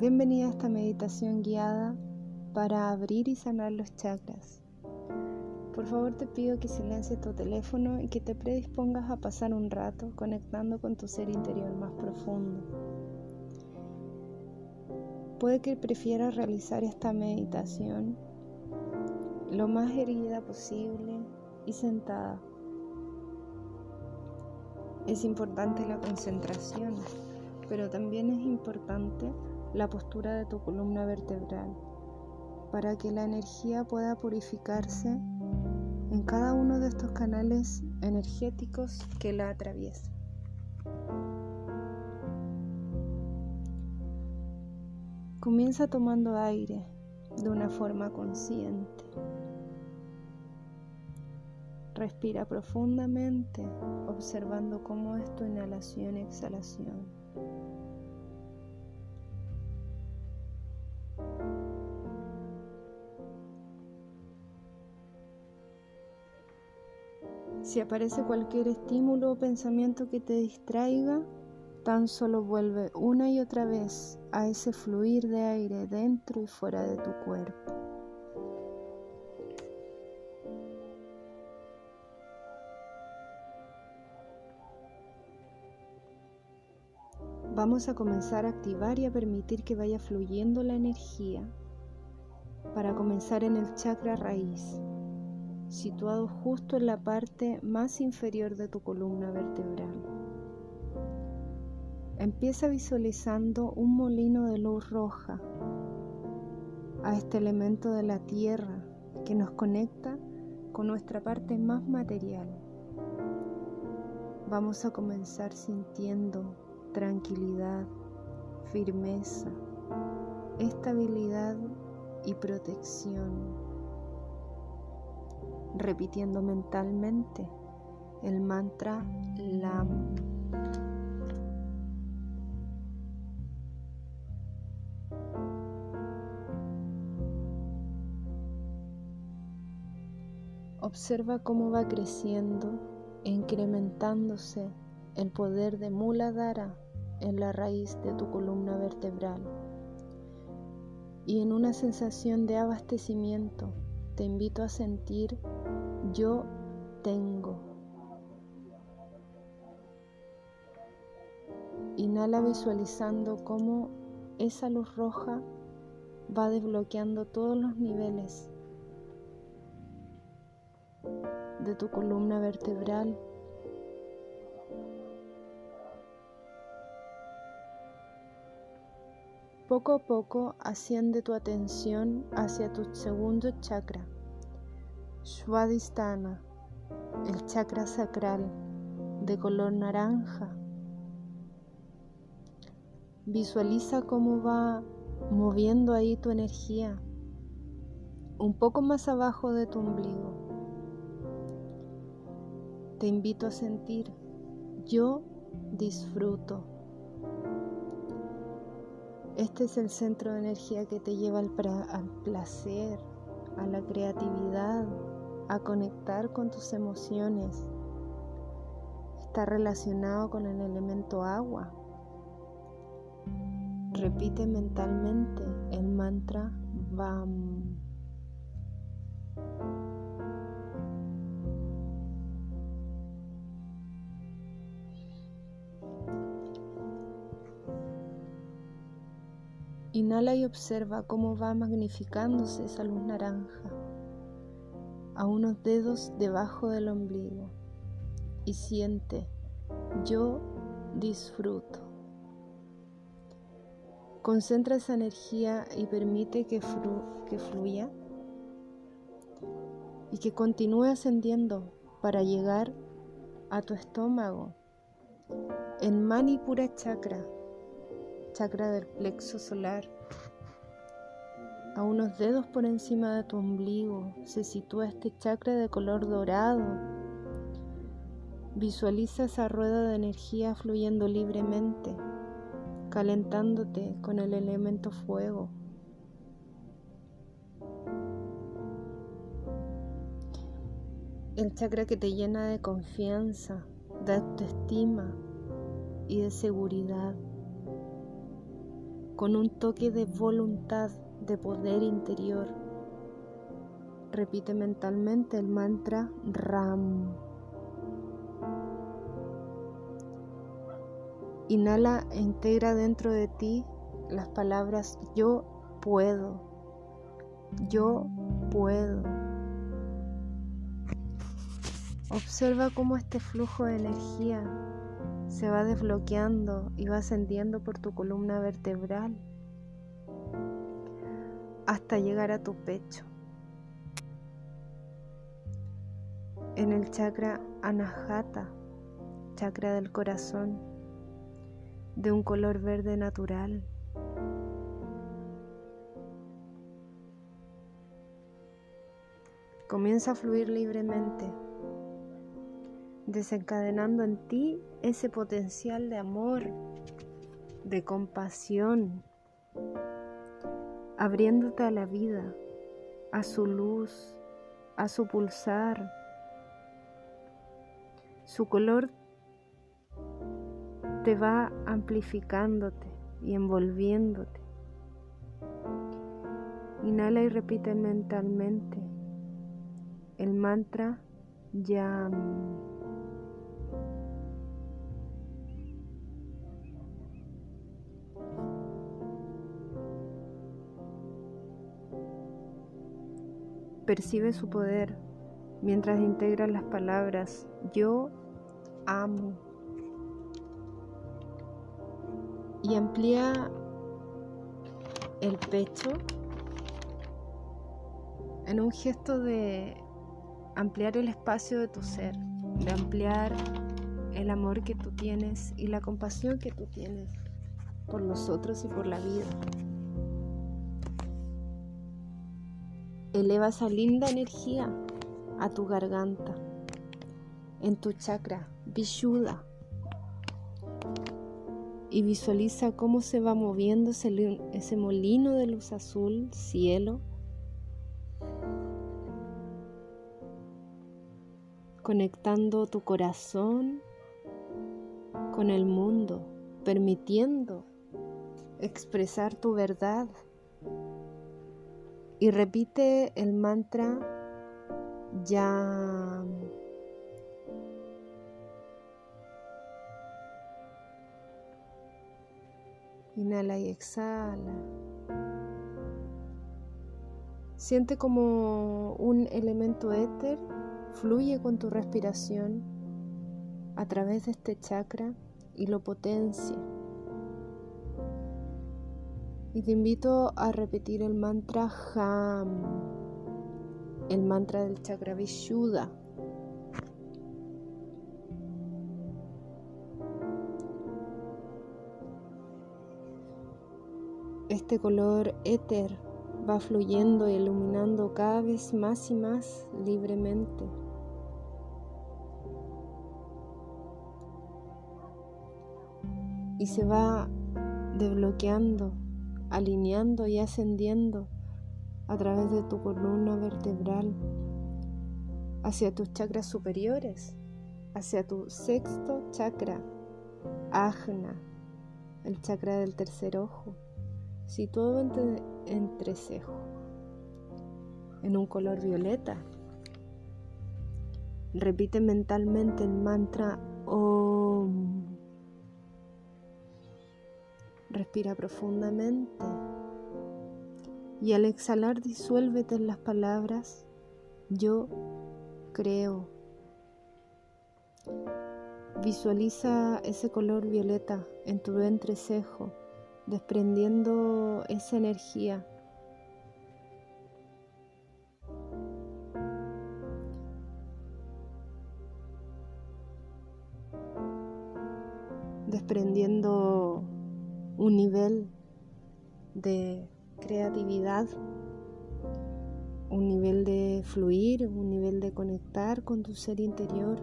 Bienvenida a esta meditación guiada para abrir y sanar los chakras. Por favor te pido que silencies tu teléfono y que te predispongas a pasar un rato conectando con tu ser interior más profundo. Puede que prefieras realizar esta meditación lo más erguida posible y sentada. Es importante la concentración, pero también es importante la postura de tu columna vertebral para que la energía pueda purificarse en cada uno de estos canales energéticos que la atraviesan. Comienza tomando aire de una forma consciente. Respira profundamente observando cómo es tu inhalación y exhalación. Si aparece cualquier estímulo o pensamiento que te distraiga, tan solo vuelve una y otra vez a ese fluir de aire dentro y fuera de tu cuerpo. Vamos a comenzar a activar y a permitir que vaya fluyendo la energía para comenzar en el chakra raíz situado justo en la parte más inferior de tu columna vertebral. Empieza visualizando un molino de luz roja a este elemento de la tierra que nos conecta con nuestra parte más material. Vamos a comenzar sintiendo tranquilidad, firmeza, estabilidad y protección repitiendo mentalmente el mantra LAM. Observa cómo va creciendo e incrementándose el poder de Muladhara en la raíz de tu columna vertebral y en una sensación de abastecimiento te invito a sentir yo tengo. Inhala visualizando cómo esa luz roja va desbloqueando todos los niveles de tu columna vertebral. Poco a poco asciende tu atención hacia tu segundo chakra, Swadhisthana, el chakra sacral de color naranja. Visualiza cómo va moviendo ahí tu energía un poco más abajo de tu ombligo. Te invito a sentir, yo disfruto. Este es el centro de energía que te lleva al, placer, a la creatividad, a conectar con tus emociones. Está relacionado con el elemento agua. Repite mentalmente el mantra VAM. Inhala y observa cómo va magnificándose esa luz naranja a unos dedos debajo del ombligo y siente, yo disfruto. Concentra esa energía y permite que, que fluya y que continúe ascendiendo para llegar a tu estómago en Manipura Chakra, chakra del plexo solar. A unos dedos por encima de tu ombligo se sitúa este chakra de color dorado. Visualiza esa rueda de energía fluyendo libremente, calentándote con el elemento fuego. El chakra que te llena de confianza, de autoestima y de seguridad. Con un toque de voluntad, de poder interior. Repite mentalmente el mantra Ram. Inhala e integra dentro de ti las palabras yo puedo, yo puedo. Observa cómo este flujo de energía se va desbloqueando y va ascendiendo por tu columna vertebral hasta llegar a tu pecho. En el chakra Anahata, chakra del corazón, de un color verde natural. Comienza a fluir libremente desencadenando en ti ese potencial de amor, de compasión, abriéndote a la vida, a su luz, a su pulsar. Su color te va amplificándote y envolviéndote. Inhala y repite mentalmente el mantra Yam. Percibe su poder mientras integra las palabras yo amo. Y amplía el pecho en un gesto de ampliar el espacio de tu ser, de ampliar el amor que tú tienes y la compasión que tú tienes por los otros y por la vida. Eleva esa linda energía a tu garganta, en tu chakra Vishuddha. Y visualiza cómo se va moviendo ese, ese molino de luz azul, cielo, conectando tu corazón con el mundo, permitiendo expresar tu verdad y repite el mantra ya. Inhala y exhala. Siente como un elemento éter fluye con tu respiración a través de este chakra y lo potencia. Y te invito a repetir el mantra Ham, el mantra del chakra Vishuddha. Este color éter va fluyendo y iluminando cada vez más y más libremente. Y se va desbloqueando alineando y ascendiendo a través de tu columna vertebral hacia tus chakras superiores, hacia tu sexto chakra, ajna, el chakra del tercer ojo, situado entre, entre cejo, en un color violeta. Repite mentalmente el mantra Om. Respira profundamente y al exhalar disuélvete en las palabras yo creo. Visualiza ese color violeta en tu entrecejo, desprendiendo esa energía. Un nivel de creatividad, un nivel de fluir, un nivel de conectar con tu ser interior.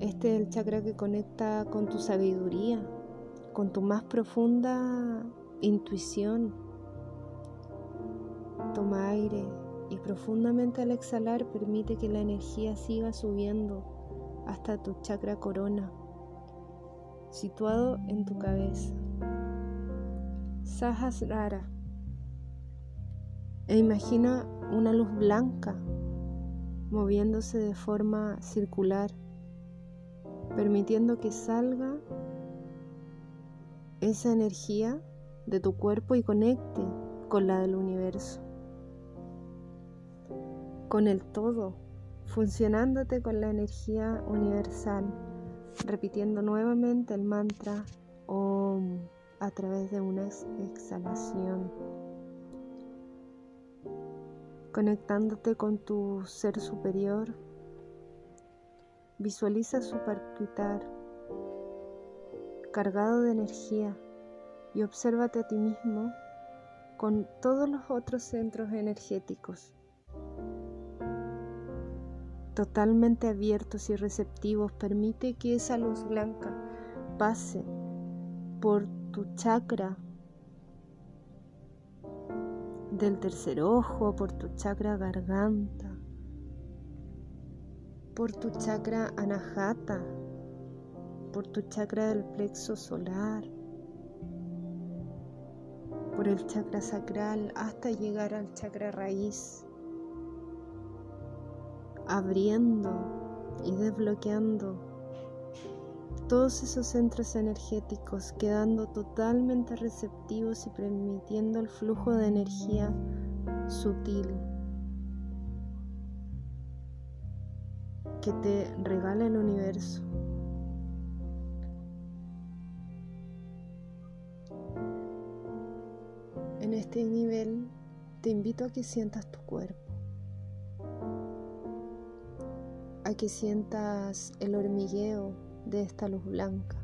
Este es el chakra que conecta con tu sabiduría, con tu más profunda intuición. Toma aire y profundamente al exhalar permite que la energía siga subiendo hasta tu chakra corona, situado en tu cabeza. Sahasrara. E imagina una luz blanca moviéndose de forma circular, permitiendo que salga esa energía de tu cuerpo y conecte con la del universo, con el todo, funcionándote con la energía universal, repitiendo nuevamente el mantra OM a través de una exhalación, conectándote con tu ser superior. Visualiza su parquitar cargado de energía y obsérvate a ti mismo con todos los otros centros energéticos totalmente abiertos y receptivos, permite que esa luz blanca pase por tu chakra del tercer ojo, por tu chakra garganta, por tu chakra anahata, por tu chakra del plexo solar, por el chakra sacral hasta llegar al chakra raíz, abriendo y desbloqueando todos esos centros energéticos, quedando totalmente receptivos y permitiendo el flujo de energía sutil que te regala el universo. En este nivel te invito a que sientas tu cuerpo, a que sientas el hormigueo de esta luz blanca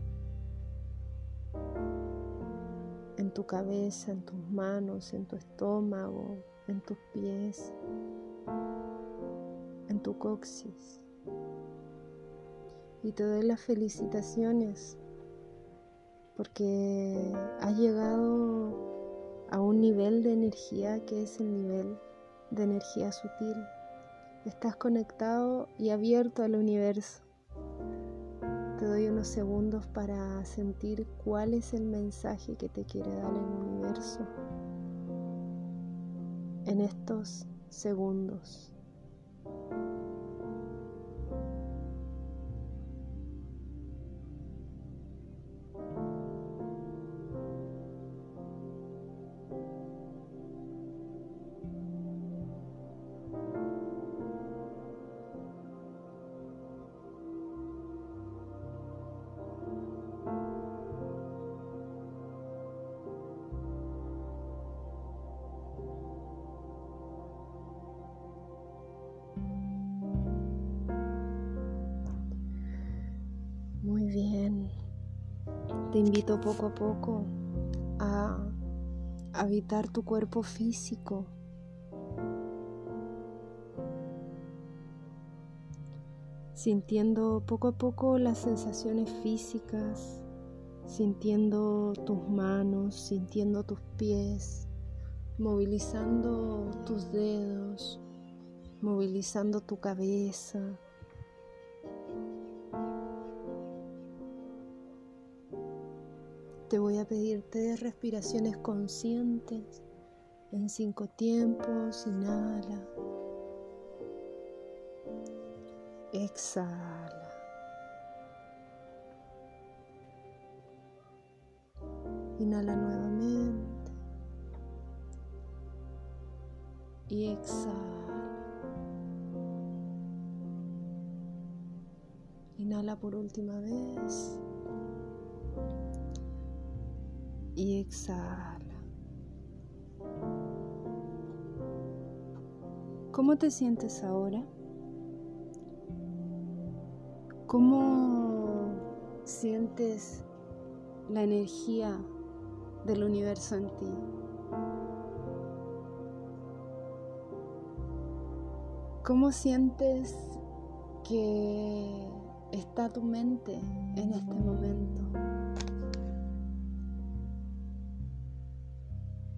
en tu cabeza, en tus manos, en tu estómago, en tus pies, en tu coxis. Y te doy las felicitaciones porque has llegado a un nivel de energía que es el nivel de energía sutil. Estás conectado y abierto al universo. Te doy unos segundos para sentir cuál es el mensaje que te quiere dar el universo en estos segundos. Te invito poco a poco a habitar tu cuerpo físico. Sintiendo poco a poco las sensaciones físicas, sintiendo tus manos, sintiendo tus pies, movilizando tus dedos, movilizando tu cabeza, Te voy a pedir tres respiraciones conscientes en cinco tiempos. Inhala. Exhala. Inhala nuevamente. Y exhala. Inhala por última vez y exhala. ¿Cómo te sientes ahora? ¿Cómo sientes la energía del universo en ti? ¿Cómo sientes que está tu mente en este momento?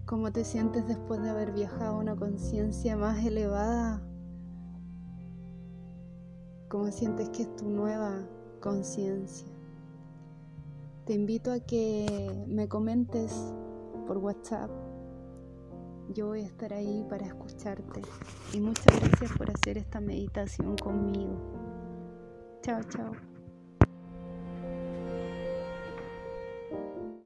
¿Cómo te sientes después de haber viajado a una conciencia más elevada? ¿Cómo sientes que es tu nueva conciencia? Te invito a que me comentes por WhatsApp. Yo voy a estar ahí para escucharte. Y muchas gracias por hacer esta meditación conmigo. Chao, chao.